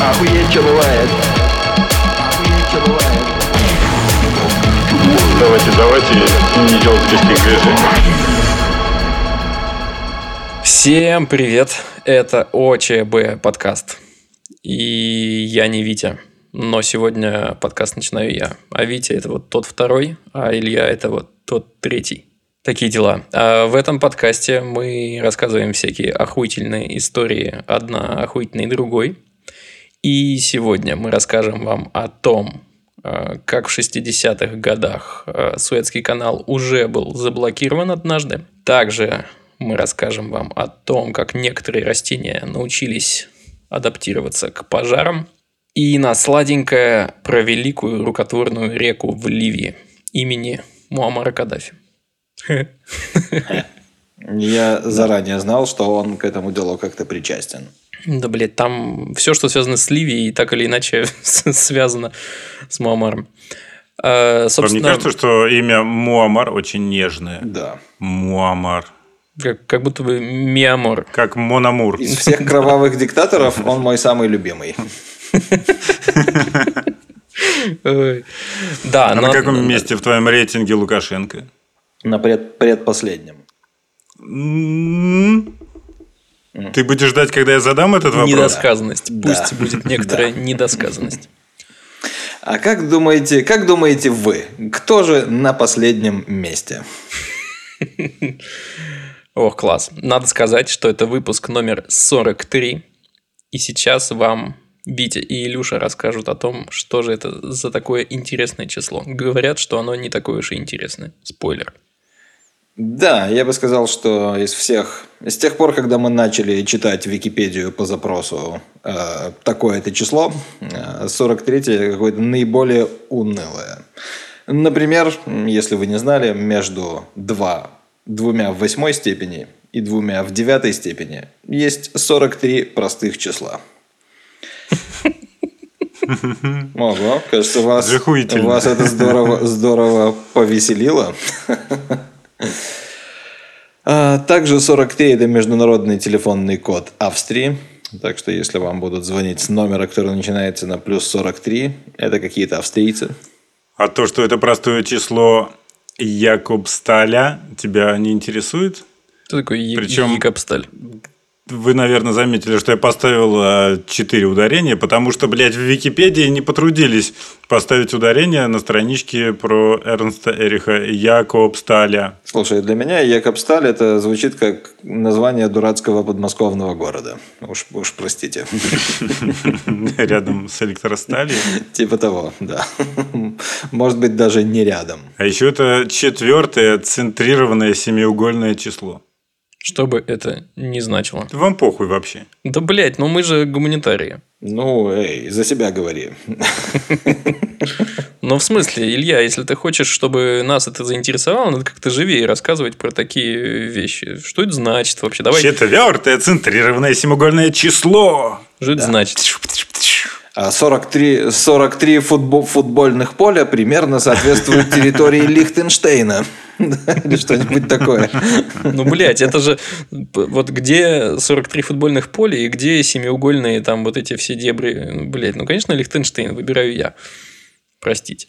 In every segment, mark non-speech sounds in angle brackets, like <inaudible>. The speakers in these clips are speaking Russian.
Охуеть, что бывает. Охуеть, что бывает. Давайте, давайте не делать резких движений. Всем привет! Это ОЧБ подкаст. И я не Витя, но сегодня подкаст начинаю я. А Витя это вот тот второй, а Илья это вот тот третий. Такие дела. А в этом подкасте мы рассказываем всякие охуительные истории, одна охуительной другой. И сегодня мы расскажем вам о том, а, как в 60-х годах а, Суэцкий канал уже был заблокирован однажды. Также мы расскажем вам о том, как некоторые растения научились адаптироваться к пожарам. И на сладенькое про великую рукотворную реку в Ливии имени Муаммара Каддафи. <laughs> Я заранее знал, что он к этому делу как-то причастен. Да, блядь, там все, что связано с Ливией, так или иначе <laughs> связано с Муаммаром. А, собственно, не кажется, что имя Муаммар очень нежное? Да. Муаммар. как, как будто бы mi amor. Как mon amour. Из всех кровавых диктаторов он мой самый любимый. Да, А на каком месте в твоем рейтинге Лукашенко? На пред, предпоследнем. М, Ты будешь ждать, когда я задам этот вопрос? недосказанность. Да. Пусть будет <laughs> некоторая недосказанность. А как думаете, как думаете вы, кто же на последнем месте? <laughs> Ох, класс. Надо сказать, что это выпуск номер 43. И сейчас вам Витя и Илюша расскажут о том, что же это за такое интересное число. Говорят, что оно не такое уж и интересное. Спойлер. Да, я бы сказал, что из всех, с тех пор, когда мы начали читать Википедию по запросу э, такое-то число, э, 43 какое-то наиболее унылое. Например, если вы не знали, между два, двумя в восьмой степени и двумя в девятой степени есть 43 простых числа. Ого, кажется, вас, вас это здорово, здорово повеселило. А, Также 43 – это международный телефонный код Австрии. Так что, если вам будут звонить с номера, который начинается на плюс 43, это какие-то австрийцы. А то, что это простое число Якобсталя, тебя не интересует? Кто такой Е- Причем- Якобсталь? Вы, наверное, заметили, что я поставил 4 ударения, потому что, блядь, в Википедии не потрудились поставить ударение на страничке про Эрнста Эриха Якобсталя. Слушай, для меня Якобсталь это звучит как название дурацкого подмосковного города. Уж, уж простите. <laughs> Рядом с электросталью. Типа того, да. Может быть, даже не рядом. А еще это четвертое центрированное семиугольное число. Что бы это ни значило. Вам похуй вообще. Да, блядь, ну мы же гуманитарии. Ну, эй, за себя говори. <laughs> Но в смысле, Илья, если ты хочешь, чтобы нас это заинтересовало, надо как-то живее рассказывать про такие вещи. Что это значит вообще? Давай, Четвертое центрированное семиугольное число. что это значит? А 43, 43 футбо- футбольных поля примерно соответствуют <laughs> территории Лихтенштейна. <laughs> Или что-нибудь такое. Ну, блядь, это же вот где 43 футбольных поля и где семиугольные там вот эти все дебри. Ну, Блядь, ну, конечно, Лихтенштейн выбираю я. Простите.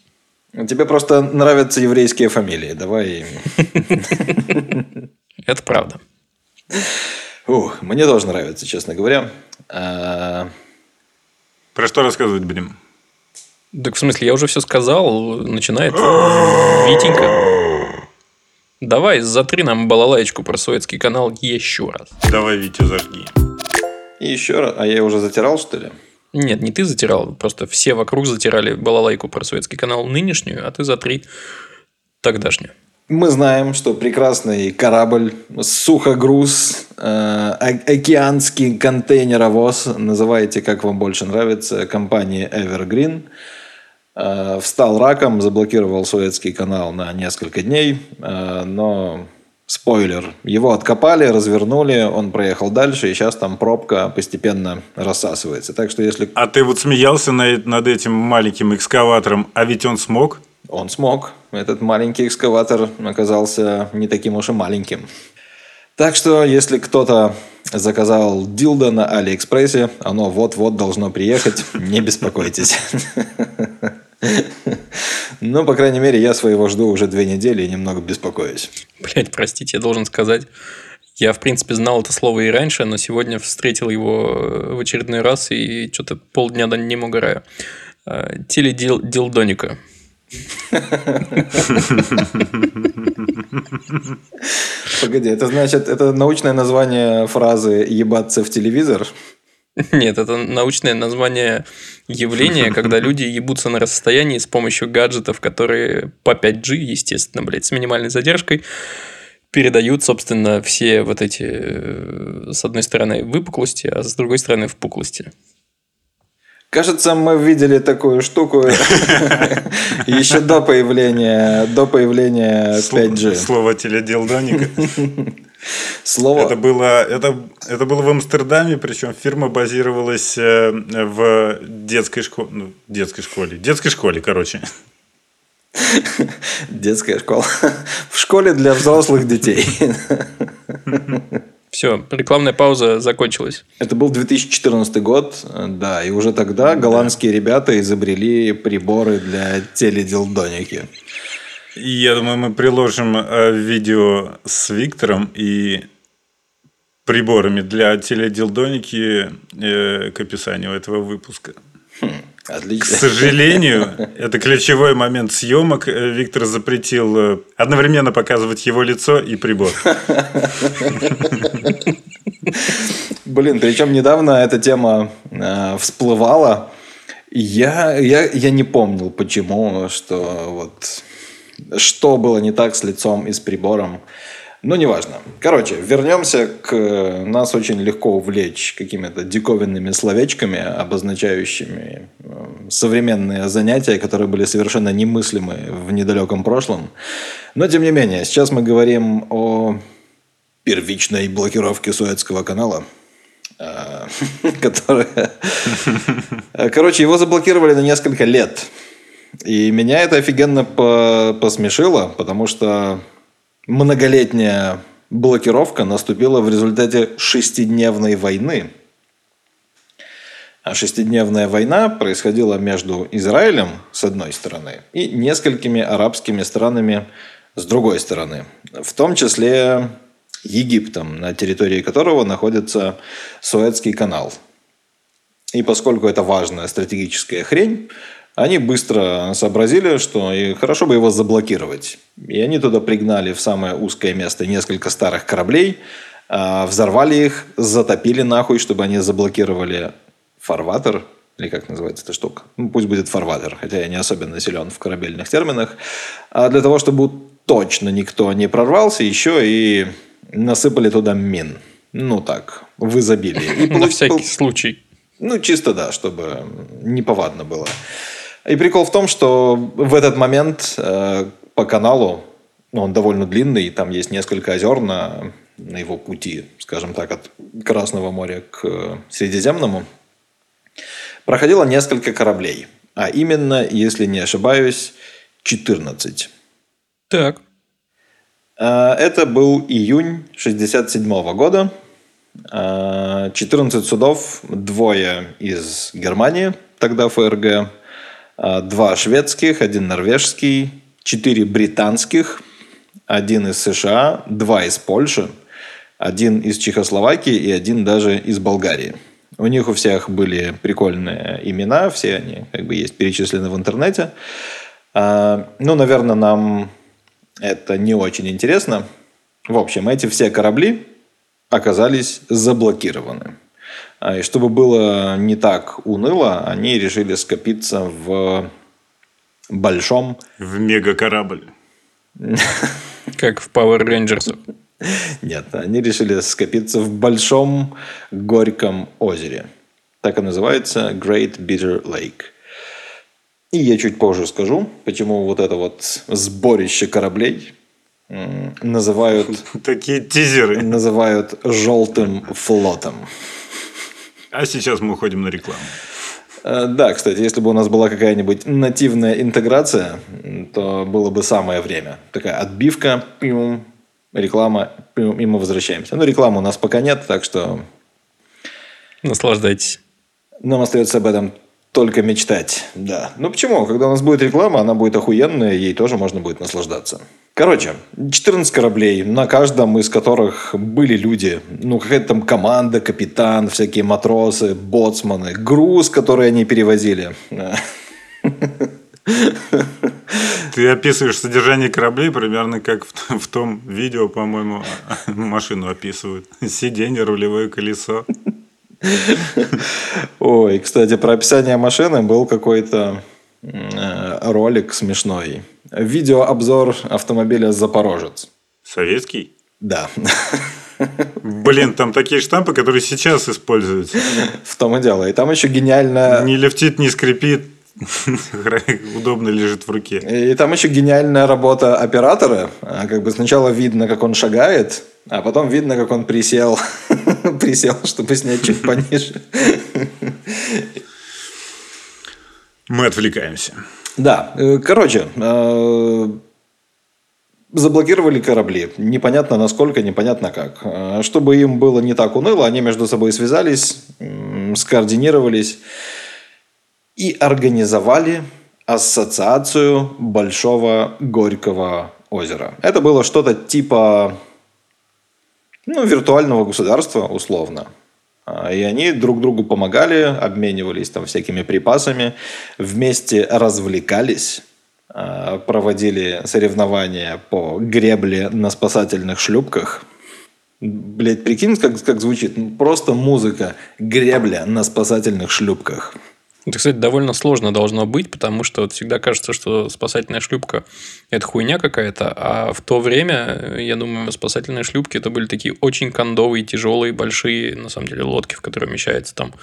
Тебе просто нравятся еврейские фамилии. Давай. <laughs> Это правда. Ух, мне тоже нравится, честно говоря. Про что рассказывать будем? Так в смысле, я уже все сказал, начинает <gasps> Витенька. Давай, затри нам балалайку про советский канал еще раз. Давай, Витя, зажги. И еще раз. А я уже затирал, что ли? Нет, не ты затирал, просто все вокруг затирали балалайку про советский канал нынешнюю, а ты затри тогдашнюю. Мы знаем, что прекрасный корабль, сухогруз, э, океанский контейнеровоз, называйте как вам больше нравится, компании Evergreen, э, встал раком, заблокировал советский канал на несколько дней, э, но спойлер, его откопали, развернули, он проехал дальше, и сейчас там пробка постепенно рассасывается. Так что если А ты вот смеялся на- над этим маленьким экскаватором, а ведь он смог? Он смог. Этот маленький экскаватор оказался не таким уж и маленьким. Так что, если кто-то заказал дилдо на Алиэкспрессе, оно вот-вот должно приехать, не беспокойтесь. Ну, по крайней мере, я своего жду уже две недели и немного беспокоюсь. Блять, простите, я должен сказать. Я, в принципе, знал это слово и раньше, но сегодня встретил его в очередной раз и что-то полдня до ним угораю. А, Теледилдоника. Погоди, это значит, это научное название фразы «ебаться в телевизор»? Нет, это научное название явления, когда люди ебутся на расстоянии с помощью гаджетов, которые по 5G, естественно, блядь, с минимальной задержкой, передают, собственно, все вот эти, э, с одной стороны, выпуклости, а с другой стороны, впуклости. Кажется, мы видели такую штуку <laughs> еще до появления, до появления 5G. Слово теледилдоника. <laughs> Слово... Это было, это, это было в Амстердаме, причем фирма базировалась э, в детской школе, ну, детской школе, детской школе, короче. <laughs> Детская школа. В школе для взрослых детей. Все, рекламная пауза закончилась. Это был 2014 год, да, и уже тогда голландские ребята изобрели приборы для теледилдоники. Я думаю, мы приложим э, видео с Виктором и приборами для теледилдоники э, к описанию этого выпуска. Отлично. К сожалению, <laughs> это ключевой момент съемок. Э, Виктор запретил одновременно показывать его лицо и прибор. <laughs> Блин, причем недавно эта тема э, всплывала. Я, я, я не помнил, почему, что вот что было не так с лицом и с прибором. Ну, неважно. Короче, вернемся к... Нас очень легко увлечь какими-то диковинными словечками, обозначающими э, современные занятия, которые были совершенно немыслимы в недалеком прошлом. Но, тем не менее, сейчас мы говорим о первичной блокировке Суэцкого канала э, <laughs> которая... Короче, его заблокировали на несколько лет. И меня это офигенно посмешило, потому что многолетняя блокировка наступила в результате шестидневной войны. А шестидневная война происходила между Израилем с одной стороны и несколькими арабскими странами с другой стороны. В том числе Египтом, на территории которого находится Суэцкий канал. И поскольку это важная стратегическая хрень, они быстро сообразили, что и хорошо бы его заблокировать. И они туда пригнали в самое узкое место несколько старых кораблей, а, взорвали их, затопили нахуй, чтобы они заблокировали фарватер, или как называется эта штука. Ну, пусть будет фарватер, хотя я не особенно силен в корабельных терминах. А для того, чтобы точно никто не прорвался, еще и насыпали туда мин. Ну так, в изобилии. И <laughs> На всякий случай. Ну, чисто да, чтобы неповадно было. И прикол в том, что в этот момент э, по каналу, ну, он довольно длинный, там есть несколько озер на, на его пути, скажем так, от Красного моря к э, Средиземному, проходило несколько кораблей. А именно, если не ошибаюсь, 14. Так. Э, это был июнь 67 года. 14 э, судов, двое из Германии, тогда ФРГ, два шведских, один норвежский, четыре британских, один из США, два из Польши, один из Чехословакии и один даже из Болгарии. У них у всех были прикольные имена, все они как бы есть перечислены в интернете. А, ну, наверное, нам это не очень интересно. В общем, эти все корабли оказались заблокированы. А, и чтобы было не так уныло, они решили скопиться в большом... В мегакорабль. <laughs> Как в Power Rangers. Нет, они решили скопиться в большом горьком озере. Так и называется Great Bitter Lake. И я чуть позже скажу, почему вот это вот сборище кораблей называют... <laughs> Такие тизеры. Называют желтым флотом. А сейчас мы уходим на рекламу. Э, да, кстати, если бы у нас была какая-нибудь нативная интеграция, то было бы самое время. Такая отбивка, пиум, реклама, и мы возвращаемся. Ну, рекламы у нас пока нет, так что Наслаждайтесь. нам остается об этом только мечтать. Да. Ну почему? Когда у нас будет реклама, она будет охуенная, ей тоже можно будет наслаждаться. Короче, 14 кораблей, на каждом из которых были люди. Ну, какая-то там команда, капитан, всякие матросы, боцманы, груз, который они перевозили. Ты описываешь содержание кораблей примерно как в, в том видео, по-моему, машину описывают. Сиденье, рулевое колесо. Ой, кстати, про описание машины был какой-то э, ролик смешной. Видеообзор автомобиля «Запорожец». Советский? Да, Блин, там такие штампы, которые сейчас используются. в том и дело. И там еще гениально... Не лифтит, не скрипит. <laughs> Удобно лежит в руке. И там еще гениальная работа оператора. А, Как бы сначала видно, как он шагает, а потом видно, как он присел, <laughs> <laughs> присел, чтобы снять чуть пониже. Мы отвлекаемся. Да, э, короче, э, заблокировали корабли. Непонятно насколько, непонятно как. Э, Чтобы им было не так уныло, они между собой связались, скоординировались и организовали ассоциацию Большого Горького озера. Это было что-то типа ну, виртуального государства, условно. А, И они друг другу помогали, обменивались там всякими припасами, вместе развлекались, а, проводили соревнования по гребле на спасательных шлюпках. Блять, прикинь, как, как звучит. Ну, Просто музыка. Гребля на спасательных шлюпках. Это, кстати, довольно сложно должно быть, потому что вот всегда кажется, что спасательная шлюпка – это хуйня какая-то, а в то время, я думаю, спасательные шлюпки – это были такие очень кондовые, тяжелые, большие, на самом деле, лодки, в которые вмещается там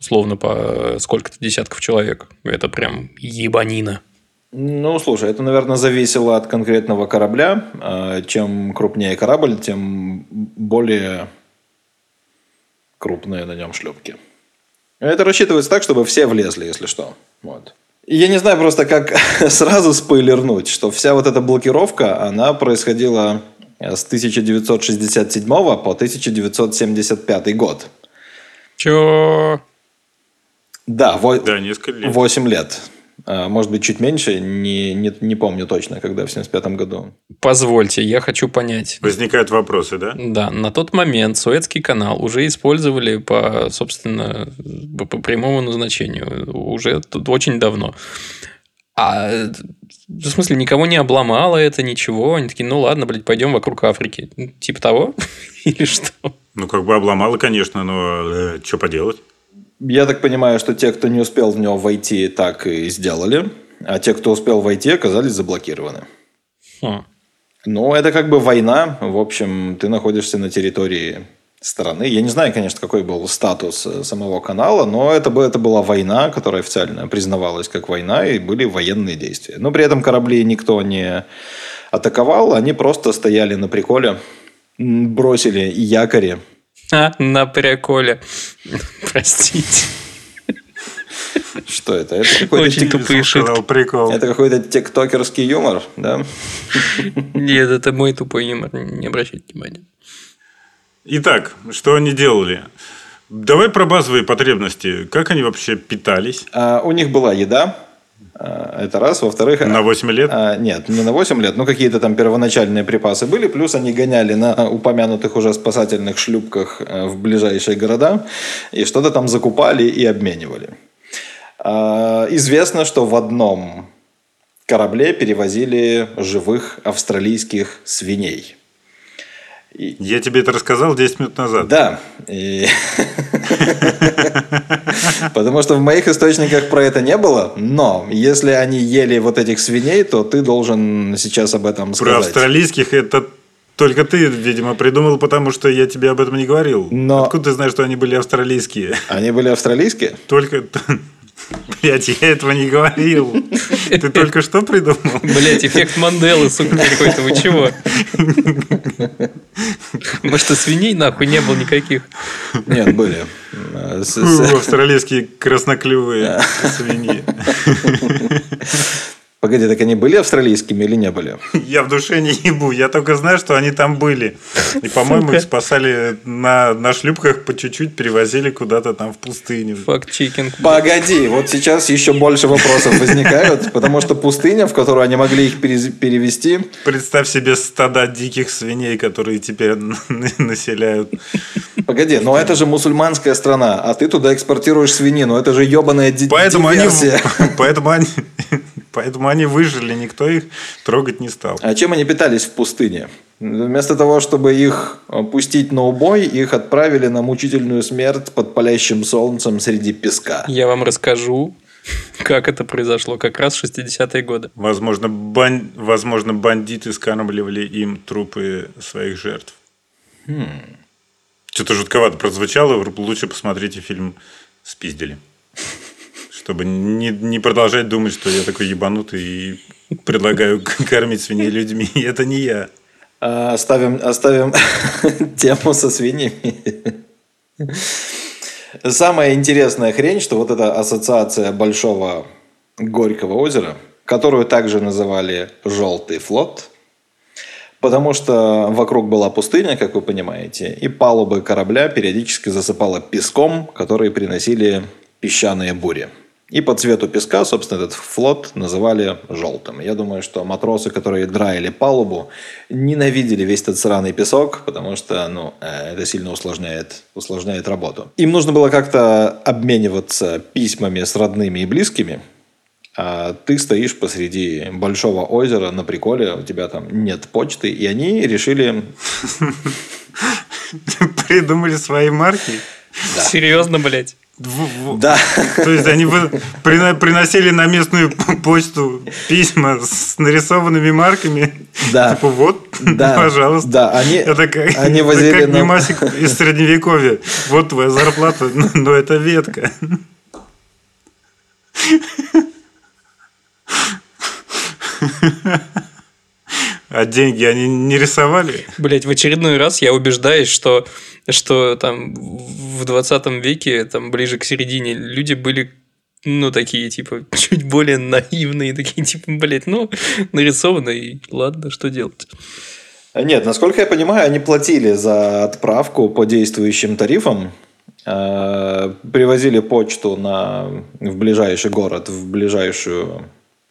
условно по сколько-то десятков человек. Это прям ебанина. Ну, слушай, это, наверное, зависело от конкретного корабля. А, Чем крупнее корабль, тем более крупные на нем шлюпки. Это рассчитывается так, чтобы все влезли, если что. Вот. И Я не знаю просто, как <laughs> сразу спойлернуть, что вся вот эта блокировка, она происходила с 1967 по 1975 год. Чё? Да, во- Да, несколько лет. 8 лет. А, Может быть, чуть меньше, не, не, не помню точно, когда в 75 году. Позвольте, я хочу понять. Возникают вопросы, да? Да, на тот момент Суэцкий канал уже использовали по, собственно, по по прямому назначению. Уже тут очень давно. А в смысле, никого не обломало это, ничего. Они такие, ну ладно, блядь, пойдем вокруг Африки. Типа того? <laughs> Или что? Ну, как бы обломало, конечно, но что поделать? Я так понимаю, что те, кто не успел в него войти, так и сделали. А те, кто успел войти, оказались заблокированы. Хм. Ну, это как бы война. В общем, ты находишься на территории страны. Я не знаю, конечно, какой был статус э, самого канала, но это, это была война, которая официально признавалась как война, и были военные действия. Но при этом корабли никто не атаковал, они просто стояли на приколе, бросили якори, А, на приколе. Простите. Что это? Это какой-то, Очень тик- тупые Сказал шутки. прикол. это какой-то тиктокерский юмор, да? Нет, это мой тупой юмор. Не обращайте внимания. Итак, что они делали? Давай про базовые потребности. Как они вообще питались А, у них была еда, это раз. Во-вторых, на 8 лет? а, нет, не на 8 лет, но какие-то там первоначальные припасы были. Плюс они гоняли на упомянутых уже спасательных шлюпках э, в ближайшие города и что-то там закупали и обменивали. А, Известно, что в одном корабле перевозили живых австралийских свиней. Я тебе это рассказал 10 минут назад. Да. И- <laughs> <laughs> Потому что в моих источниках про это не было. Но если они ели вот этих свиней, то ты должен сейчас об этом Про сказать. австралийских это только ты, видимо, придумал, потому что я тебе об этом не говорил. Но- Откуда ты знаешь, что они были австралийские? Они были австралийские? Только... Блять, <laughs> я этого не говорил. Ты только что придумал? Блять, эффект Манделы, сука, какой-то. Вы чего? Может, и свиней нахуй не было никаких? Нет, были. Ну, Австралийские красноклювые свиньи. <laughs> Погоди, так они были австралийскими или не были? <laughs> Я в душе не ебу, я только знаю, что они там были. И, по-моему, их спасали на, на шлюпках по чуть-чуть, перевозили куда-то там в пустыню. Факт-чекинг. Погоди, вот сейчас еще больше вопросов возникают, <laughs> потому что пустыня, в которую они могли их перевести, Представь себе стада диких свиней, которые теперь населяют. Погоди, но это же мусульманская страна, а ты туда экспортируешь свинину. Это же ебаная ди- Поэтому они, диверсия. <laughs> поэтому, они, поэтому они выжили, никто их трогать не стал. А чем они питались в пустыне? Вместо того, чтобы их э, пустить на убой, их отправили на мучительную смерть под палящим солнцем среди песка. Я вам расскажу, как это произошло как раз в 60-е годы. Возможно, бан- возможно, бандиты скармливали им трупы своих жертв. Что-то жутковато прозвучало. Лучше посмотрите фильм «Спиздили». Чтобы не, не продолжать думать, что я такой ебанутый и предлагаю <laughs> кормить свиней людьми. Это не я. А, Оставим, оставим <laughs> тему со свиньями. Самая интересная хрень, что вот эта ассоциация Большого Горького озера, которую также называли «желтый флот», потому что вокруг была пустыня, как вы понимаете, и палубы корабля периодически засыпало песком, которые приносили песчаные бури. И по цвету песка, собственно, этот флот называли желтым. Я думаю, что матросы, которые драили палубу, ненавидели весь этот сраный песок, потому что ну, э, это сильно усложняет, усложняет работу. Им нужно было как-то обмениваться письмами с родными и близкими, а ты стоишь посреди большого озера на приколе, у тебя там нет почты, и они решили... <laughs> Придумали свои марки. Серьезно, блядь? Да, То есть они приносили на местную <laughs> почту письма с нарисованными марками. Да. Типа вот, Да. пожалуйста. Да, они- это как, они это возили как нам- мемасик из средневековья. Вот твоя зарплата, <laughs> но это ветка. <laughs> А деньги они не рисовали? Блять, в очередной раз я убеждаюсь, что, что там в 20 веке, там ближе к середине, люди были ну, такие, типа, <laughs> чуть более наивные, такие, типа, блядь, ну, нарисовано, и ладно, что делать. Нет, насколько я понимаю, они платили за отправку по действующим тарифам, э, привозили почту на, в ближайший город, в ближайшую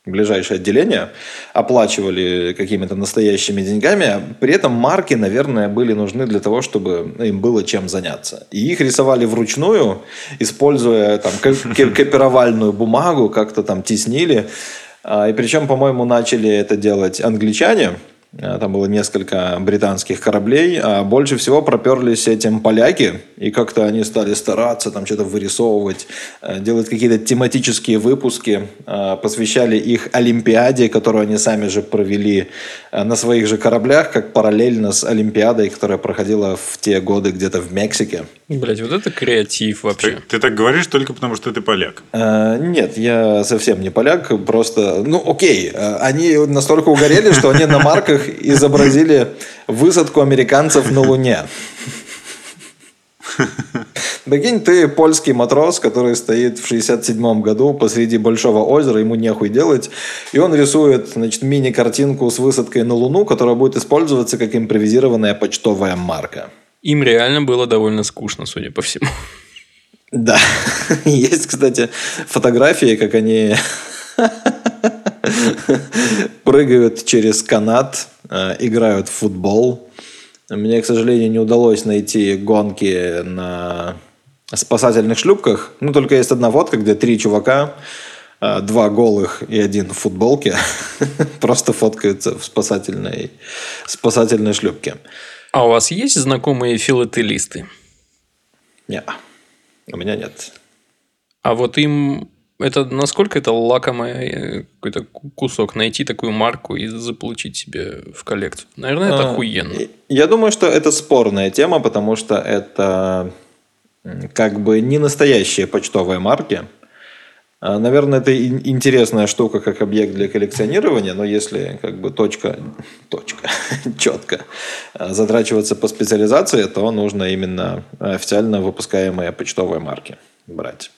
ближайшее отделение, оплачивали какими-то настоящими деньгами, при этом марки, наверное, были нужны для того, чтобы им было чем заняться. И их рисовали вручную, используя там ко- <laughs> ко- копировальную бумагу, как-то там теснили. А, И причем, по-моему, начали это делать англичане. А, Там было несколько британских кораблей, а больше всего проперлись этим поляки, и как-то они стали стараться там что-то вырисовывать, э, делать какие-то тематические выпуски, э, посвящали их Олимпиаде, которую они сами же провели э, на своих же кораблях, как параллельно с Олимпиадой, которая проходила в те годы где-то в Мексике. Блять, вот это креатив вообще. Ты, ты так говоришь только потому, что ты поляк. Э, Нет, я совсем не поляк, просто, ну окей, э, они настолько угорели, что они на марках изобразили высадку американцев на Луне. Прикинь, ты польский матрос, который стоит в 67 году посреди большого озера, ему нехуй делать, и он рисует, значит, мини-картинку с высадкой на Луну, которая будет использоваться как импровизированная почтовая марка. Им реально было довольно скучно, судя по всему. Да. <laughs> Есть, кстати, фотографии, как они <laughs> прыгают через канат, э, играют в футбол. Мне, к сожалению, не удалось найти гонки на спасательных шлюпках. Ну, только есть одна фотка, где три чувака, э, два голых и один в футболке, <laughs> просто фоткаются в спасательной, спасательной шлюпке. А у вас есть знакомые филателисты? Не, у меня нет. А вот им это насколько это лакомый э, какой-то ку- кусок найти такую марку и заполучить себе в коллекцию? Наверное, это А, охуенно. Я думаю, что это спорная тема, потому что это как бы не настоящие почтовые марки. А, Наверное, это ин- интересная штука как объект для коллекционирования, но если как бы точка, точка, <laughs> четко а, затрачиваться по специализации, то нужно именно официально выпускаемые почтовые марки брать.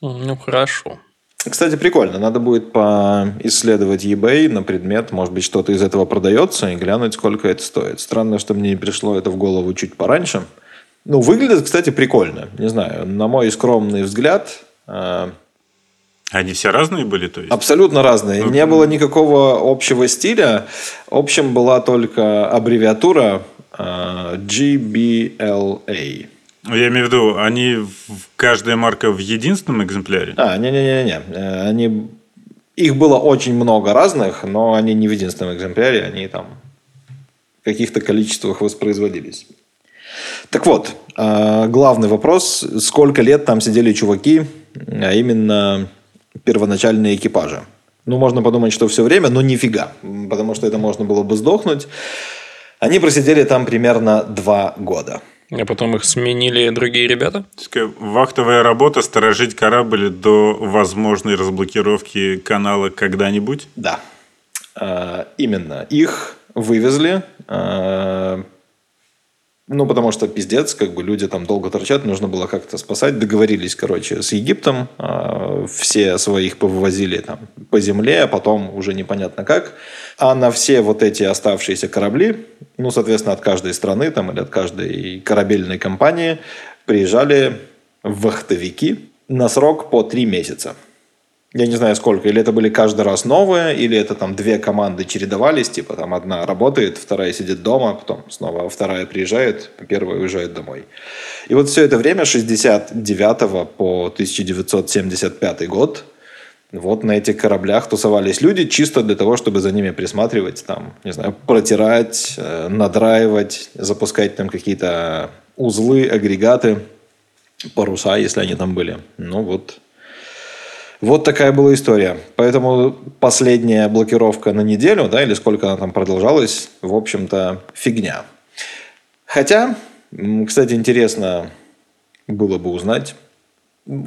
Ну, хорошо. Кстати, прикольно. Надо будет поисследовать eBay на предмет, может быть, что-то из этого продается, и глянуть, сколько это стоит. Странно, что мне не пришло это в голову чуть пораньше. Ну, выглядит, кстати, прикольно. Не знаю, на мой скромный взгляд, э, Они все разные были, то есть? абсолютно разные. Не было никакого общего стиля. Общим была только аббревиатура э, GBLA. Ну, Я имею в виду, они в- каждая марка в единственном экземпляре? А, не-не-не-не. Э, Они... Их было очень много разных, но они не в единственном экземпляре, они там в каких-то количествах воспроизводились. Так вот, э, главный вопрос, сколько лет там сидели чуваки, а именно первоначальные экипажи. Ну, можно подумать, что все время, но нифига, потому что это можно было бы сдохнуть. Они просидели там примерно два года. А потом их сменили другие ребята? Вахтовая работа сторожить корабль до возможной разблокировки канала когда-нибудь? Да, Э, именно. Их вывезли, э, ну, потому что пиздец, как бы люди там долго торчат, нужно было как-то спасать. Договорились, короче, с Египтом, э, все своих повывозили там по земле, а потом уже непонятно как. А на все вот эти оставшиеся корабли, ну, соответственно, от каждой страны там или от каждой корабельной компании приезжали вахтовики на срок по три месяца. Я не знаю сколько, или это были каждый раз новые, или это там две команды чередовались, типа там одна работает, вторая сидит дома, потом снова вторая приезжает, первая уезжает домой. И вот все это время, с 69 по 1975 год, вот на этих кораблях тусовались люди чисто для того, чтобы за ними присматривать, там, не знаю, протирать, э, надраивать, запускать там какие-то узлы, агрегаты, паруса, если они там были. Ну вот, вот такая была история. Поэтому последняя блокировка на неделю, да, или сколько она там продолжалась, в общем-то, фигня. Хотя, кстати, интересно было бы узнать,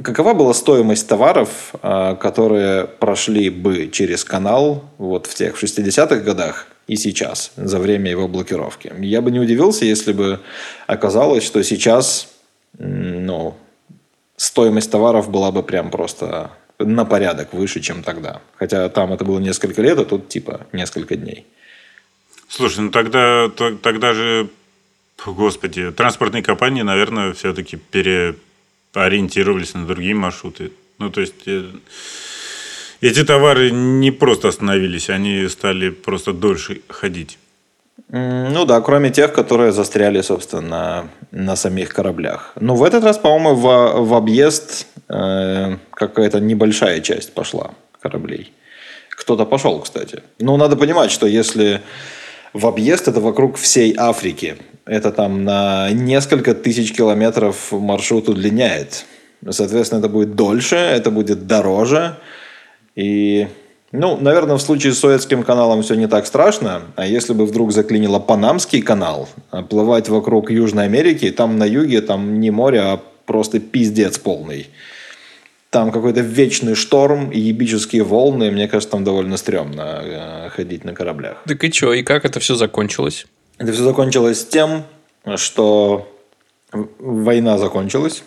какова была стоимость товаров, а, которые прошли бы через канал вот в тех 60-х годах и сейчас, за время его блокировки. Я бы не удивился, если бы оказалось, что сейчас ну, стоимость товаров была бы прям просто на порядок выше, чем тогда. Хотя там это было несколько лет, а тут типа несколько дней. Слушай, ну тогда, то- тогда же, господи, транспортные компании, наверное, все-таки переориентировались на другие маршруты. Ну, то есть, э, эти товары не просто остановились, они стали просто дольше ходить. Ну да, кроме тех, которые застряли, собственно, на, на самих кораблях. Но в этот раз, по-моему, в, в объезд э, какая-то небольшая часть пошла кораблей. Кто-то пошел, кстати. Но надо понимать, что если в объезд это вокруг всей Африки, это там на несколько тысяч километров маршрут удлиняет. Соответственно, это будет дольше, это будет дороже. И, ну, наверное, в случае с Суэцким каналом все не так страшно. А если бы вдруг заклинило Панамский канал, плывать вокруг Южной Америки, там на юге, там не море, а просто пиздец полный. Там какой-то вечный шторм и ебические волны. Мне кажется, там довольно стрёмно э, ходить на кораблях. Так и что, и как это все закончилось? Это все закончилось тем, что война закончилась.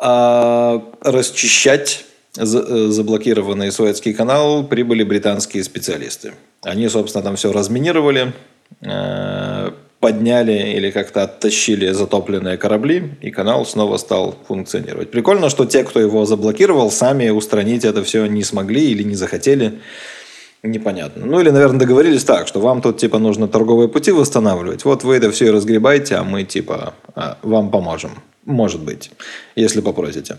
А расчищать э, заблокированный Суэцкий канал прибыли британские специалисты. Они, собственно, там все разминировали, э, подняли или как-то оттащили затопленные корабли, и канал снова стал функционировать. Прикольно, что те, кто его заблокировал, сами устранить это все не смогли или не захотели. Непонятно. Ну или, наверное, договорились так, что вам тут типа нужно торговые пути восстанавливать. Вот вы это все и разгребайте, а мы типа а, вам поможем. Может быть, если попросите.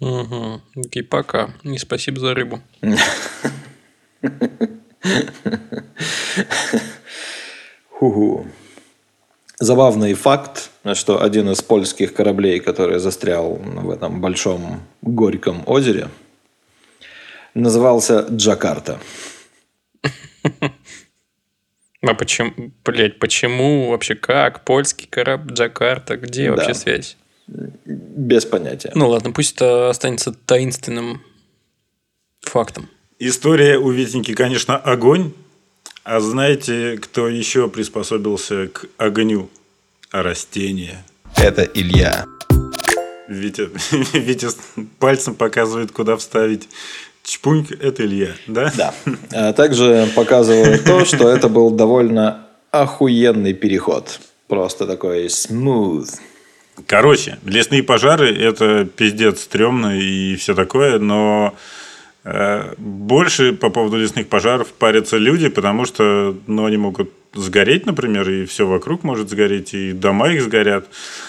Угу. Окей, пока. И спасибо за рыбу. Ху-ху. Забавный факт, что один из польских кораблей, который застрял в этом большом горьком озере, назывался Джакарта. А почему, блядь, почему вообще как? Польский корабль, Джакарта, где Да. вообще связь? Без понятия. Ну ладно, пусть это останется таинственным фактом. История у Витеньки, конечно, огонь. А знаете, кто еще приспособился к огню? Растения. Это Илья. Витя, <laughs> Витя пальцем показывает, куда вставить. Чпуньк – это Илья, да? Да. А также показывает то, что это был довольно охуенный переход. Просто такой smooth. Короче, лесные пожары – это пиздец стрёмно и все такое, но больше по поводу лесных пожаров парятся люди, потому что ну, они могут сгореть, например, и все вокруг может сгореть, и дома их сгорят.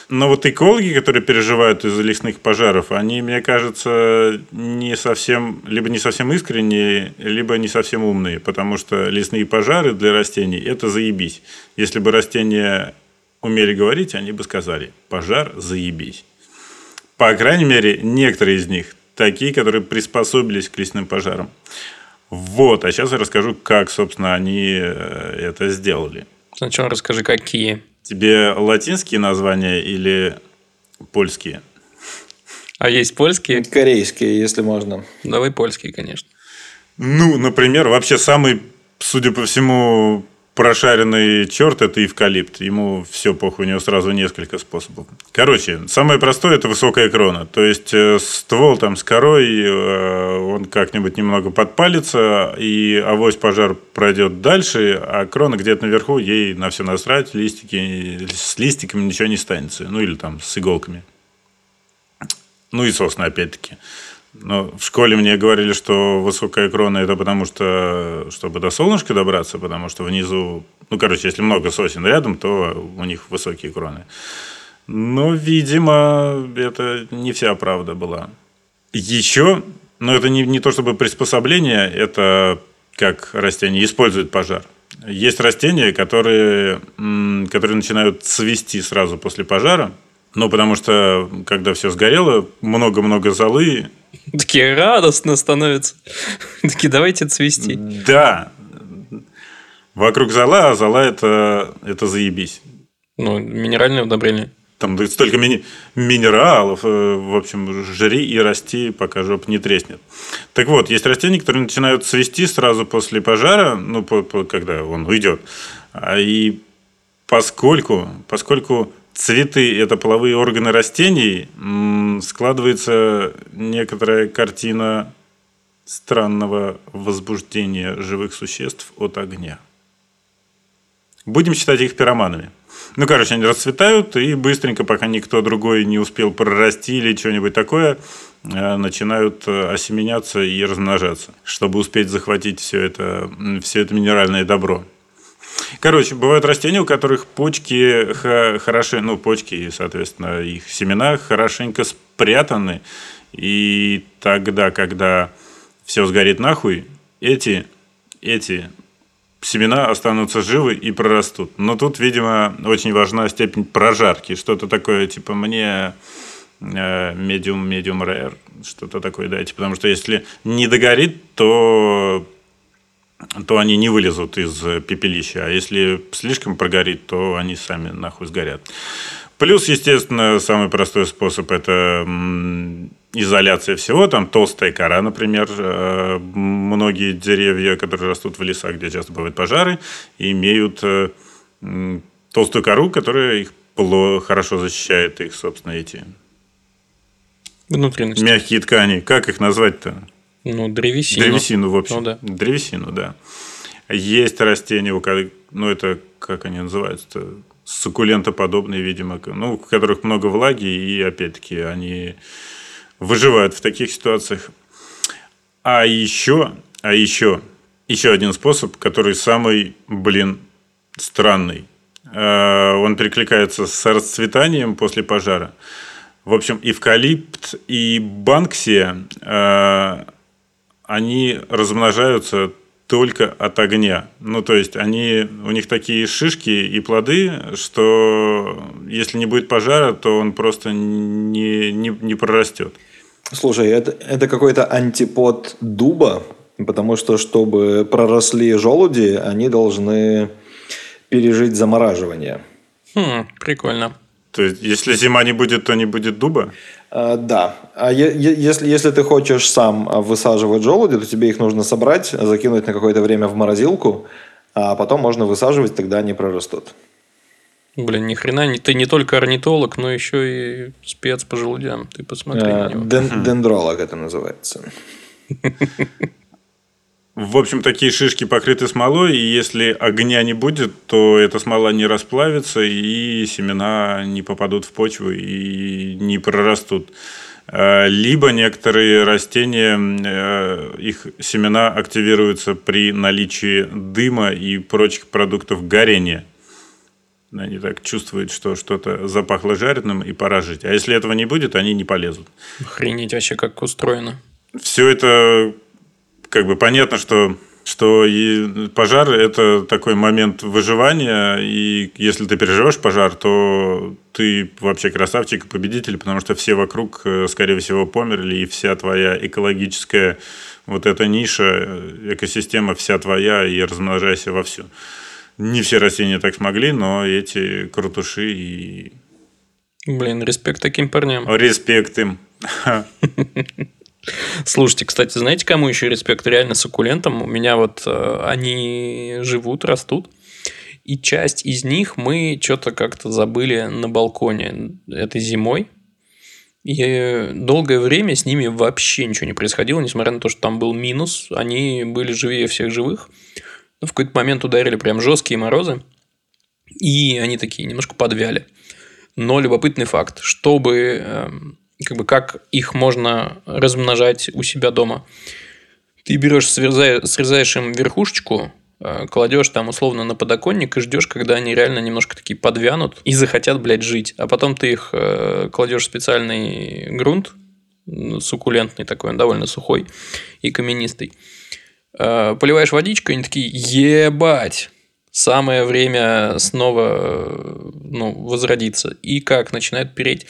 Но вот экологи, которые переживают из-за лесных пожаров, они, мне кажется, не совсем, либо не совсем искренние, либо не совсем умные, потому что лесные пожары для растений – это заебись. Если бы растения умели говорить, они бы сказали «пожар, заебись». По крайней мере, некоторые из них такие, которые приспособились к лесным пожарам. Вот, а сейчас я расскажу, как, собственно, они э, это сделали. Сначала расскажи, какие. Тебе латинские названия или польские? А есть польские? Корейские, если можно. Давай польские, конечно. Ну, например, вообще самый, судя по всему, прошаренный черт – это эвкалипт. Ему все похуй, у него сразу несколько способов. Короче, самое простое – это высокая крона. То есть, э, ствол там с корой, э, он как-нибудь немного подпалится, и авось пожар пройдет дальше, а крона где-то наверху, ей на все насрать, листики, с листиками ничего не станется. Ну, или там с иголками. Ну, и сосны, опять-таки. Но в школе мне говорили, что высокая крона это потому что, чтобы до солнышка добраться, потому что внизу, ну, короче, если много сосен рядом, то у них высокие кроны. Но, видимо, это не вся правда была. Еще, но это не, не то чтобы приспособление, это как растения используют пожар. Есть растения, которые, которые начинают цвести сразу после пожара, ну, потому что, когда все сгорело, много-много золы. <laughs> Такие радостно становятся. <laughs> Такие, давайте цвести. Да. Вокруг зола, а зола это, это заебись. Ну, минеральное удобрение. Там столько мини- минералов. Э, в общем, жри и расти, пока жопа не треснет. Так вот, есть растения, которые начинают цвести сразу после пожара, ну, по, по, когда он уйдет. А И поскольку, поскольку цветы – это половые органы растений, складывается некоторая картина странного возбуждения живых существ от огня. Будем считать их пироманами. Ну, короче, они расцветают, и быстренько, пока никто другой не успел прорасти или что-нибудь такое, э, начинают э, осеменяться и размножаться, чтобы успеть захватить все это, все это минеральное добро. Короче, бывают растения, у которых почки хороши, ну, почки и, соответственно, их семена хорошенько спрятаны. И тогда, когда все сгорит нахуй, эти, эти семена останутся живы и прорастут. Но тут, видимо, очень важна степень прожарки. Что-то такое, типа, мне медиум, медиум rare, что-то такое дайте. Потому что если не догорит, то то они не вылезут из пепелища. А если слишком прогорит, то они сами нахуй сгорят. Плюс, естественно, самый простой способ – это изоляция всего. Там толстая кора, например. Э, многие деревья, которые растут в лесах, где часто бывают пожары, имеют э, толстую кору, которая их хорошо защищает, их, собственно, эти Внутренности. мягкие ткани. Как их назвать-то? Ну, древесину. Древесину, в общем. Ну, да. Древесину, да. Есть растения, у которых, ну, это, как они называются суккулентоподобные, видимо, ну, у которых много влаги, и, опять-таки, они выживают в таких ситуациях. А еще, а еще, еще один способ, который самый, блин, странный. А, он перекликается с расцветанием после пожара. В общем, эвкалипт и банксия а, они размножаются только от огня. Ну, то есть, они, у них такие шишки и плоды, что если не будет пожара, то он просто не, не, не прорастет. Слушай, это, это какой-то антипод дуба, потому что, чтобы проросли желуди, они должны пережить замораживание. Хм, прикольно. То есть, если зима не будет, то не будет дуба? А, да. А е- если, если ты хочешь сам высаживать желуди, то тебе их нужно собрать, закинуть на какое-то время в морозилку, а потом можно высаживать, тогда они прорастут. Блин, ни хрена, ты не только орнитолог, но еще и спец по желудям. Ты посмотри на Э, него. ден- Дендролог это называется. <laughs> В общем, такие шишки покрыты смолой, и если огня не будет, то эта смола не расплавится, и семена не попадут в почву и не прорастут. Э, Либо некоторые растения, э, их семена активируются при наличии дыма и прочих продуктов горения. Они так чувствуют, что что-то запахло жареным и пора жить. А если этого не будет, они не полезут. Охренеть вообще, как устроено. все это как бы понятно, что что и пожар – это такой момент выживания, и если ты переживешь пожар, то ты вообще красавчик и победитель, потому что все вокруг, э, скорее всего, померли, и вся твоя экологическая вот эта ниша, э, экосистема вся твоя, и размножайся вовсю. Не все растения так смогли, но эти крутуши и Блин, респект таким парням. респект им. <laughs> Слушайте, кстати, знаете, кому еще респект? Реально суккулентам. У меня вот э, они живут, растут. И часть из них мы что-то как-то забыли на балконе этой зимой. И долгое время с ними вообще ничего не происходило, несмотря на то, что там был минус. Они были живее всех живых. Но в какой-то момент ударили прям жесткие морозы. И они такие немножко подвяли. Но любопытный факт, чтобы эм, как бы как их можно размножать у себя дома. Ты берешь, срезаешь, срезаешь им верхушечку, э, кладешь там условно на подоконник и ждешь, когда они реально немножко такие подвянут и захотят, блядь, жить. А потом ты их э, кладешь в специальный грунт, суккулентный такой, он довольно сухой и каменистый. Э, Поливаешь водичкой, они такие, ебать, самое время снова ну, возродиться. И как начинают переть.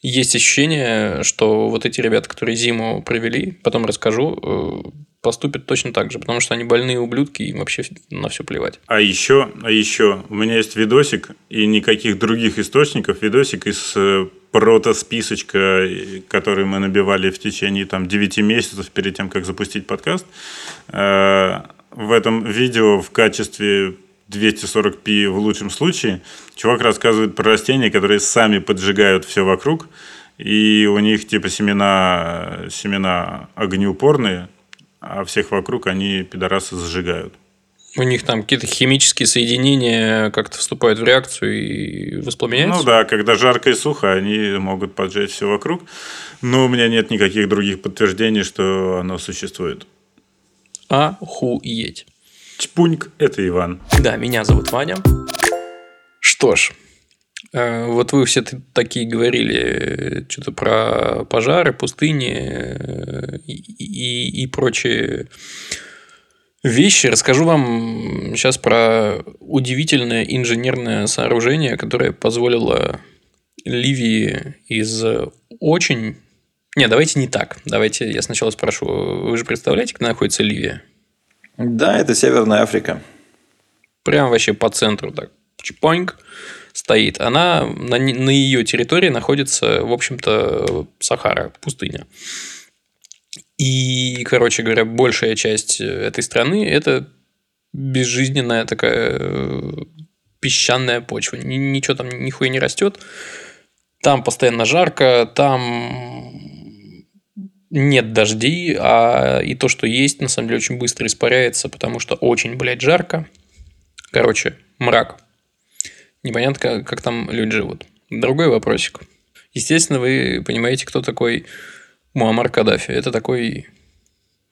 Есть ощущение, что вот эти ребята, которые зиму провели, потом расскажу, э, поступят точно так же, потому что они больные ублюдки, им вообще на все плевать. А еще, а еще, у меня есть видосик, и никаких других источников, видосик из э, протосписочка, который мы набивали в течение там, 9 месяцев перед тем, как запустить подкаст. Э, В этом видео в качестве 240p в лучшем случае чувак рассказывает про растения, которые сами поджигают все вокруг, и у них типа семена, семена огнеупорные, а всех вокруг они пидорасы зажигают. У них там какие-то химические соединения как-то вступают в реакцию и воспламеняются. Ну да, когда жарко и сухо, они могут поджечь все вокруг. Но у меня нет никаких других подтверждений, что оно существует. Охуеть. Чпуньк – это Иван. Да, меня зовут Ваня. Что ж, э, вот вы все такие говорили э, что-то про пожары, пустыни э, и, и- и прочие вещи. Расскажу вам сейчас про удивительное инженерное сооружение, которое позволило Ливии из очень... Не, давайте не так. Давайте я сначала спрошу. Вы же представляете, где находится Ливия? Да, это Северная Африка. прям вообще по центру так чпоньк стоит. Она на, на ее территории находится, в общем-то, Сахара, пустыня. И, короче говоря, большая часть этой страны это безжизненная такая э, песчаная почва. Ни- Ничего там нихуя не растет. Там постоянно жарко, там нет дождей, а и то, что есть, на самом деле, очень быстро испаряется, потому что очень, блядь, жарко. Короче, мрак. Непонятно, как, как там люди живут. Другой вопросик. Естественно, вы понимаете, кто такой Муаммар Каддафи. Это такой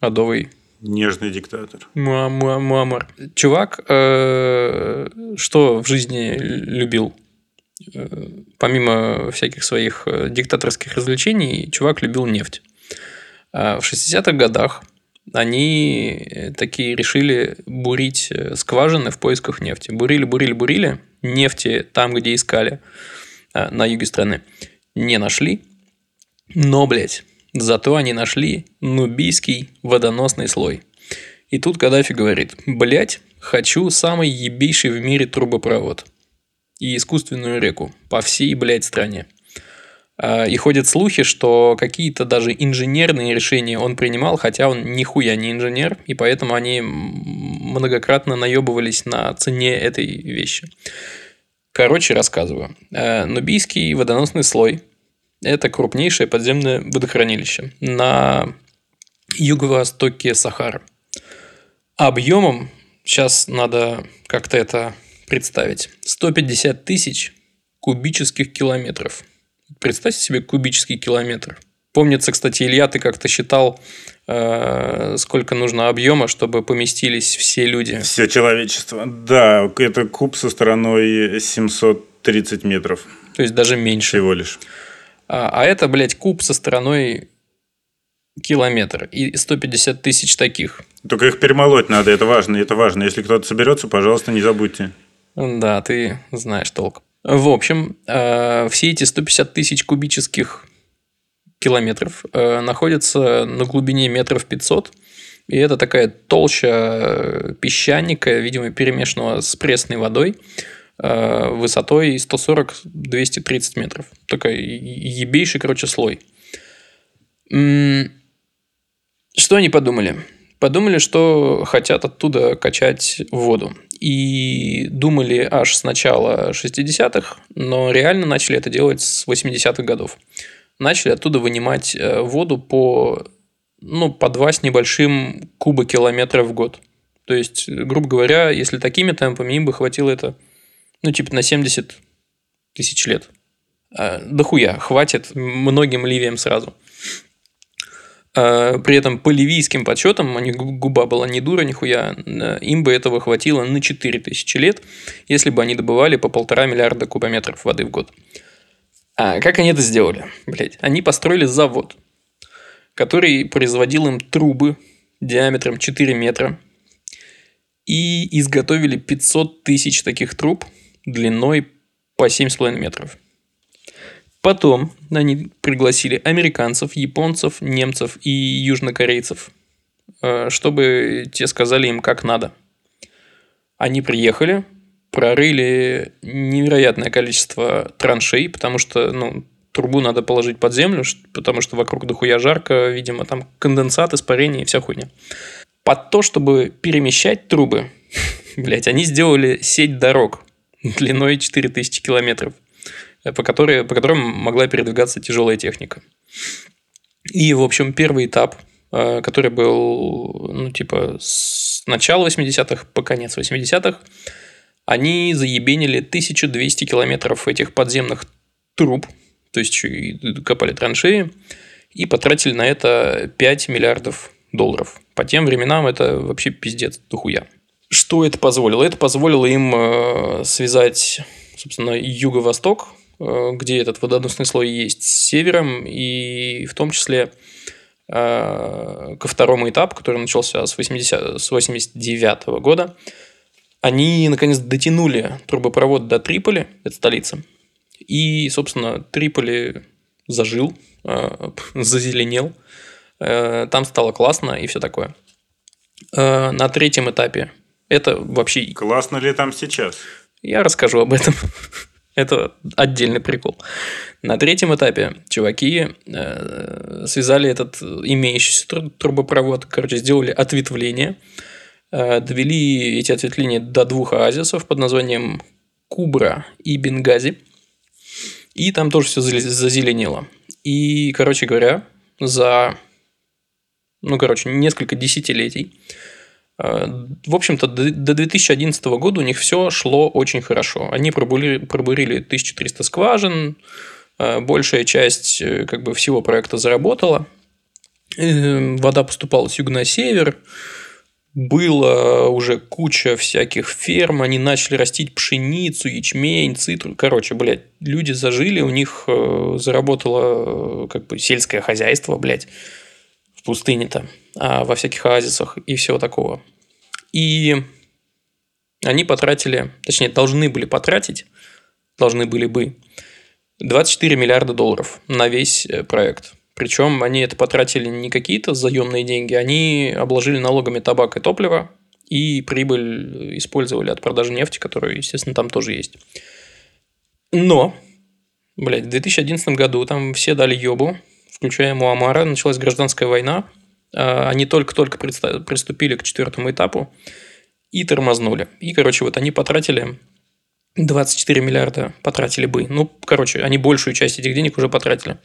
адовый Нежный диктатор. Муа- Муа- Муаммар. Чувак, э, что в жизни любил? Э, Помимо всяких своих э, диктаторских развлечений, чувак любил нефть. А В 60-х годах они э, такие решили бурить э, скважины в поисках нефти. Бурили, бурили, бурили. Нефти там, где искали, э, на юге страны, не нашли. Но, блядь, зато они нашли нубийский водоносный слой. И тут Каддафи говорит, блядь, хочу самый ебейший в мире трубопровод. И искусственную реку по всей, блядь, стране. А, И ходят слухи, что какие-то даже инженерные решения он принимал, хотя он нихуя не инженер, и поэтому они многократно наебывались на цене этой вещи. Короче, рассказываю. Э, Нубийский водоносный слой – это крупнейшее подземное водохранилище на юго-востоке Сахары. Объемом, сейчас надо как-то это представить, 150 тысяч кубических километров. Представьте себе кубический километр. Помнится, кстати, Илья, ты как-то считал, э, сколько нужно объема, чтобы поместились все люди. Все человечество. Да, это куб со стороной 730 метров. То есть даже меньше. Всего лишь. А, а это, блядь, куб со стороной километр и 150 тысяч таких. Только их перемолоть надо, это важно, это важно. Если кто-то соберется, пожалуйста, не забудьте. Да, ты знаешь толк. В общем, э, все эти 150 тысяч кубических километров э, находятся на глубине метров 500. И это такая толща песчаника, видимо, перемешанного с пресной водой, э, высотой 140-230 метров. Такой ебейший, короче, слой. Что они подумали? Подумали, что хотят оттуда качать воду. И думали аж с начала 60-х, но реально начали это делать с 80-х годов. Начали оттуда вынимать э, воду по, ну, по два с небольшим кубокилометра в год. То есть, грубо говоря, если такими темпами им бы хватило это, ну, типа на 70 тысяч лет. А, да хуя, хватит многим ливиям сразу. А, при этом по ливийским подсчетам, у них губа была не дура нихуя, им бы этого хватило на 4000 лет, если бы они добывали по полтора миллиарда кубометров воды в год. А как они это сделали? Блять, они построили завод, который производил им трубы диаметром 4 метра и изготовили 500 тысяч таких труб длиной по 7,5 метров. Потом они пригласили американцев, японцев, немцев и южнокорейцев, э, чтобы те сказали им, как надо. Они приехали, прорыли невероятное количество траншей, потому что ну, трубу надо положить под землю, потому что вокруг дохуя жарко, видимо, там конденсат, испарение и вся хуйня. Под то, чтобы перемещать трубы, <laughs> блять, они сделали сеть дорог длиной 4000 километров – по, которой, по которым могла передвигаться тяжелая техника. И, в общем, первый этап, э, который был, ну, типа, с начала 80-х по конец 80-х, они заебенили 1200 километров этих подземных труб, то есть копали траншеи, и потратили на это 5 миллиардов долларов. По тем временам это вообще пиздец, дохуя. Что это позволило? Это позволило им э, связать, собственно, юго-восток Э, где этот водоносный слой есть, с севером, и в том числе э, ко второму этапу, который начался с, 80, с 89 -го года, они наконец дотянули трубопровод до Триполи, это столица, и, собственно, Триполи зажил, э, <laughs> зазеленел, там стало классно и все такое. На третьем этапе это вообще... Классно ли там сейчас? Я расскажу об этом. <laughs> Это отдельный прикол. На третьем этапе чуваки э, связали этот имеющийся трубопровод, короче, сделали ответвление, э, довели эти ответвления до двух оазисов под названием Кубра и Бенгази. И там тоже все зазеленело. И, короче говоря, за, ну, короче, несколько десятилетий в общем-то, до 2011 года у них все шло очень хорошо. Они пробурили, пробурили 1300 скважин, э, большая часть э, как бы, всего проекта заработала. Вода поступала с юга на север. Было уже куча всяких ферм, они начали растить пшеницу, ячмень, цитру. Короче, блядь, люди зажили, у них заработало как бы сельское хозяйство, блядь пустыне-то, а во всяких оазисах и всего такого. И они потратили, точнее, должны были потратить, должны были бы 24 миллиарда долларов на весь э, проект. Причем они это потратили не какие-то заемные деньги, они обложили налогами табак и топливо, и прибыль использовали от продажи нефти, которая, естественно, там тоже есть. Но, блядь, в 2011 году там все дали ёбу, включая Муамара, началась гражданская война. А, они только-только приступили к четвертому этапу и тормознули. И, короче, вот они потратили 24 миллиарда потратили бы. Ну, короче, они большую часть этих денег уже потратили.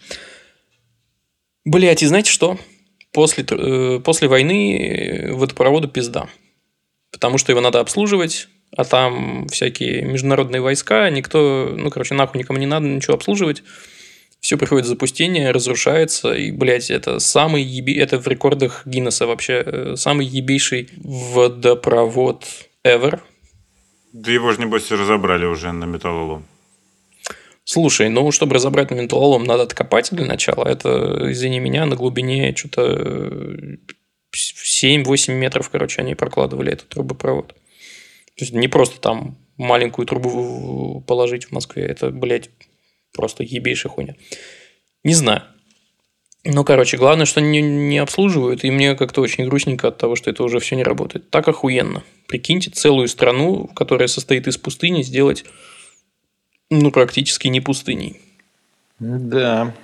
Блять, и знаете что? После, э, после войны водопроводу пизда. Потому что его надо обслуживать, а там всякие международные войска, никто, ну, короче, нахуй никому не надо ничего обслуживать. Все приходит в запустение, разрушается, и, блядь, это самый еби... это в рекордах Гиннесса вообще, э, самый ебейший водопровод ever. Да его же, небось, разобрали уже на металлолом. Слушай, ну, чтобы разобрать на металлолом, надо откопать для начала. Это, извини меня, на глубине что-то 7-8 метров, короче, они прокладывали этот трубопровод. То есть, не просто там маленькую трубу положить в Москве. Это, блядь, просто ебейшая хуйня. Не знаю. Ну, короче, главное, что они не обслуживают, и мне как-то очень грустненько от того, что это уже все не работает. Так охуенно. Прикиньте, целую страну, которая состоит из пустыни, сделать, ну, практически не пустыней. Да.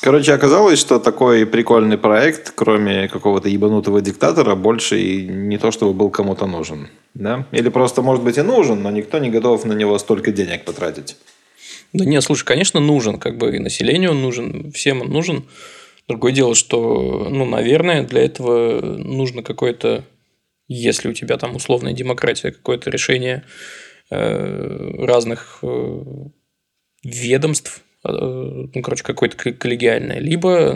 Короче, оказалось, что такой прикольный проект, кроме какого-то ебанутого диктатора, больше и не то, чтобы был кому-то нужен. Да? Или просто, может быть, и нужен, но никто не готов на него столько денег потратить. Да нет, слушай, конечно, нужен, как бы и населению он нужен, всем он нужен. Другое дело, что, ну, наверное, для этого нужно какое-то, если у тебя там условная демократия, какое-то решение э, разных э, ведомств, э, ну, короче, какое-то коллегиальное, либо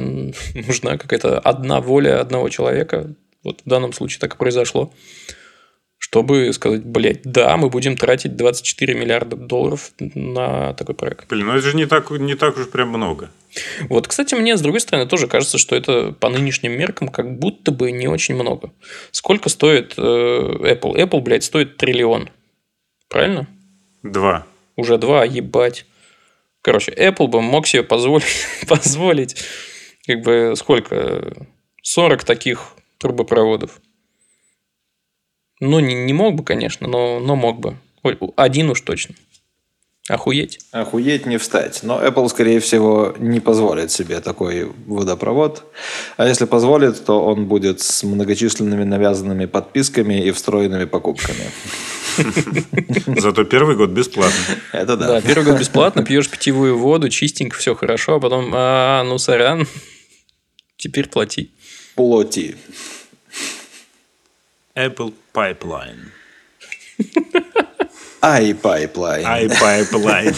нужна какая-то одна воля одного человека. Вот в данном случае так и произошло чтобы сказать, блядь, да, мы будем тратить 24 миллиарда долларов на такой проект. Блин, ну это же не так, не так уж прям много. Вот, кстати, мне, с другой стороны, тоже кажется, что это по нынешним меркам как будто бы не очень много. Сколько стоит э, Apple? Apple, блядь, стоит триллион. Правильно? Два. Уже два, ебать. Короче, Apple бы мог себе позволить, <laughs> позволить как бы сколько? 40 таких трубопроводов. Ну, не, не мог бы, конечно, но, но мог бы. Один уж точно. Охуеть. Охуеть не встать. Но Apple, скорее всего, не позволит себе такой водопровод. А если позволит, то он будет с многочисленными навязанными подписками и встроенными покупками. Зато первый год бесплатно. Это да. Да, первый год бесплатно, пьешь питьевую воду, чистенько, все хорошо, а потом, а, ну, сорян, теперь плати. Плати. Apple Pipeline. iPipeline. iPipeline.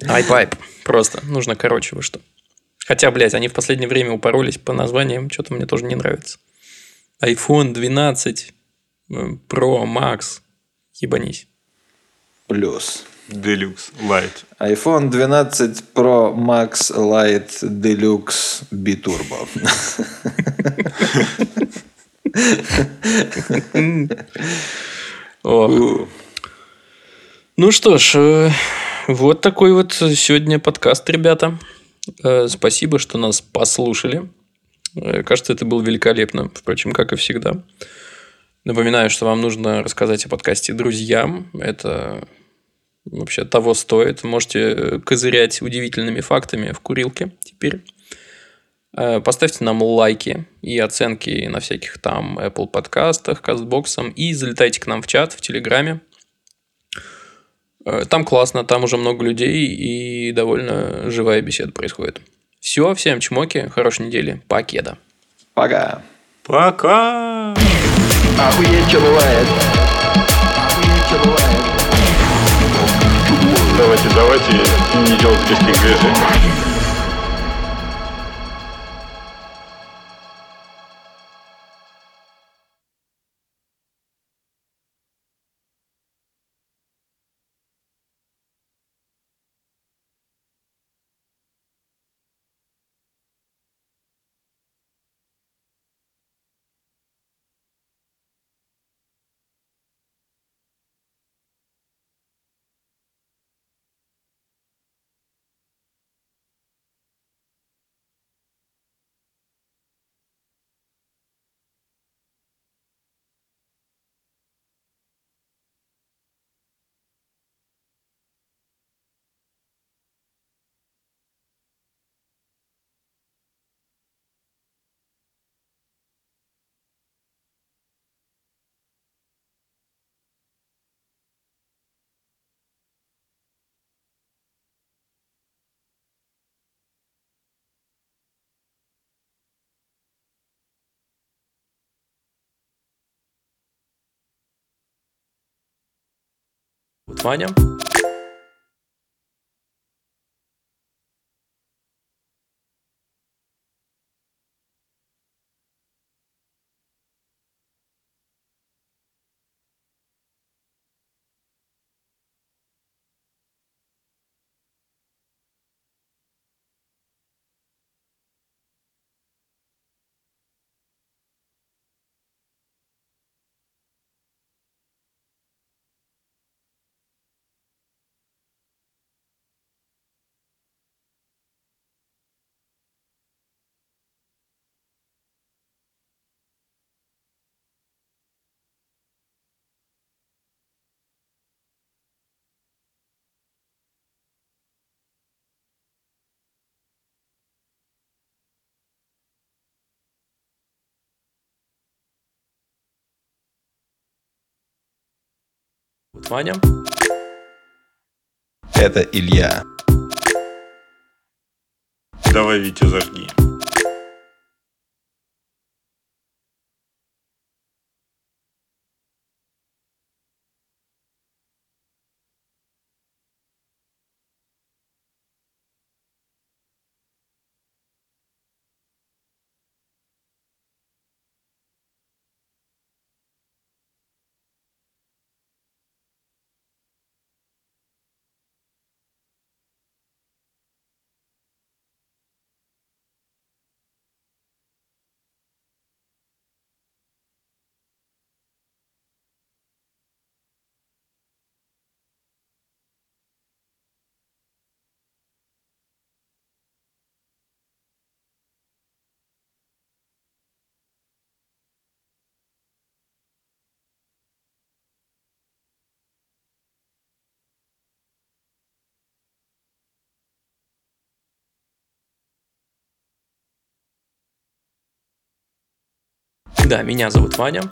iPipe. Просто. Нужно короче вы что. Хотя, блядь, они в последнее время упоролись по названиям. Что-то мне тоже не нравится. iPhone 12 э, Pro Max. Ебанись. Плюс. Deluxe Light. iPhone 12 Pro Max Lite Deluxe Biturbo. <laughs> Ну что ж, э, вот такой вот сегодня подкаст, ребята. Э, спасибо, что нас послушали. Э, кажется, это было великолепно, впрочем, как и всегда. Напоминаю, что вам нужно рассказать о подкасте друзьям. Это вообще того стоит. Можете козырять удивительными фактами в курилке теперь. Э, поставьте нам лайки и оценки на всяких там Apple подкастах, кастбоксом и залетайте к нам в чат в Телеграме. Э, там классно, там уже много людей и довольно живая беседа происходит. Все, всем чмоки, хорошей недели, покеда. Пока. Пока. Охуеть, что бывает. Охуеть, что бывает. Давайте, давайте не делать лишних движений. Ваня. Ваня. Это Илья. Давай, Витя, зажги. Да, меня зовут Ваня.